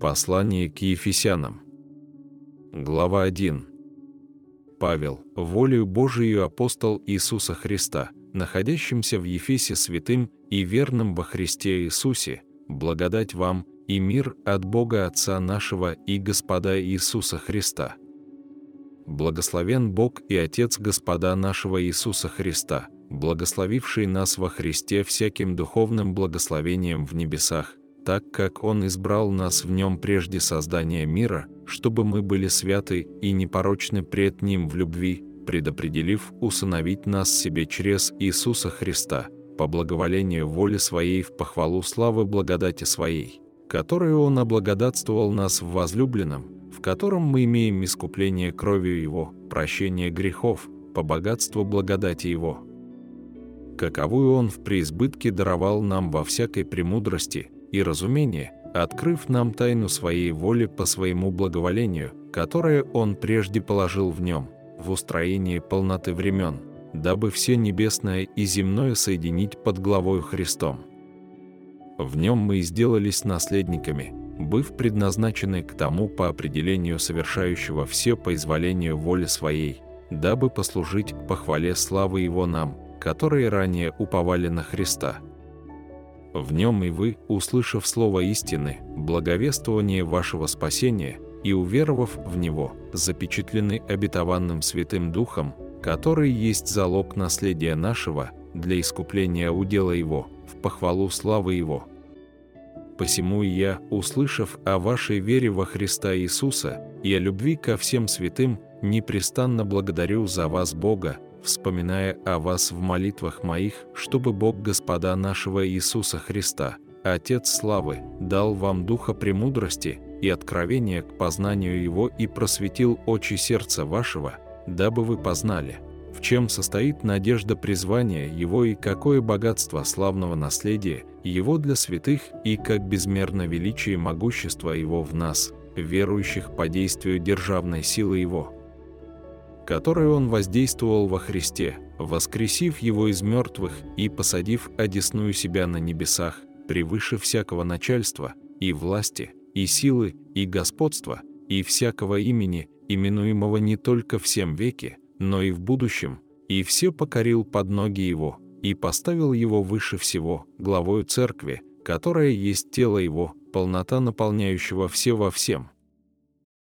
Послание к Ефесянам. Глава 1. Павел, волею Божию апостол Иисуса Христа, находящимся в Ефесе святым и верным во Христе Иисусе, благодать вам и мир от Бога Отца нашего и Господа Иисуса Христа. Благословен Бог и Отец Господа нашего Иисуса Христа, благословивший нас во Христе всяким духовным благословением в небесах, так как Он избрал нас в Нем прежде создания мира, чтобы мы были святы и непорочны пред Ним в любви, предопределив усыновить нас себе через Иисуса Христа, по благоволению воли Своей в похвалу славы благодати Своей, которую Он облагодатствовал нас в возлюбленном, в котором мы имеем искупление кровью Его, прощение грехов, по богатству благодати Его, каковую Он в преизбытке даровал нам во всякой премудрости – и разумение, открыв нам тайну своей воли по своему благоволению, которое Он прежде положил в нем, в устроении полноты времен, дабы все небесное и земное соединить под главою Христом. В нем мы и сделались наследниками, быв предназначены к тому по определению совершающего все по изволению воли своей, дабы послужить похвале славы Его нам, которые ранее уповали на Христа – в нем и вы, услышав слово истины, благовествование вашего спасения и уверовав в него, запечатлены обетованным Святым Духом, который есть залог наследия нашего для искупления удела его, в похвалу славы его. Посему и я, услышав о вашей вере во Христа Иисуса и о любви ко всем святым, непрестанно благодарю за вас Бога, вспоминая о вас в молитвах моих, чтобы Бог Господа нашего Иисуса Христа, Отец славы, дал вам духа премудрости и откровения к познанию Его и просветил очи сердца вашего, дабы вы познали, в чем состоит надежда призвания Его и какое богатство славного наследия Его для святых и как безмерно величие и могущество Его в нас, верующих по действию державной силы Его» которой он воздействовал во Христе, воскресив его из мертвых и посадив одесную себя на небесах, превыше всякого начальства, и власти, и силы, и господства, и всякого имени, именуемого не только в всем веке, но и в будущем, и все покорил под ноги его, и поставил его выше всего, главою церкви, которая есть тело его, полнота наполняющего все во всем –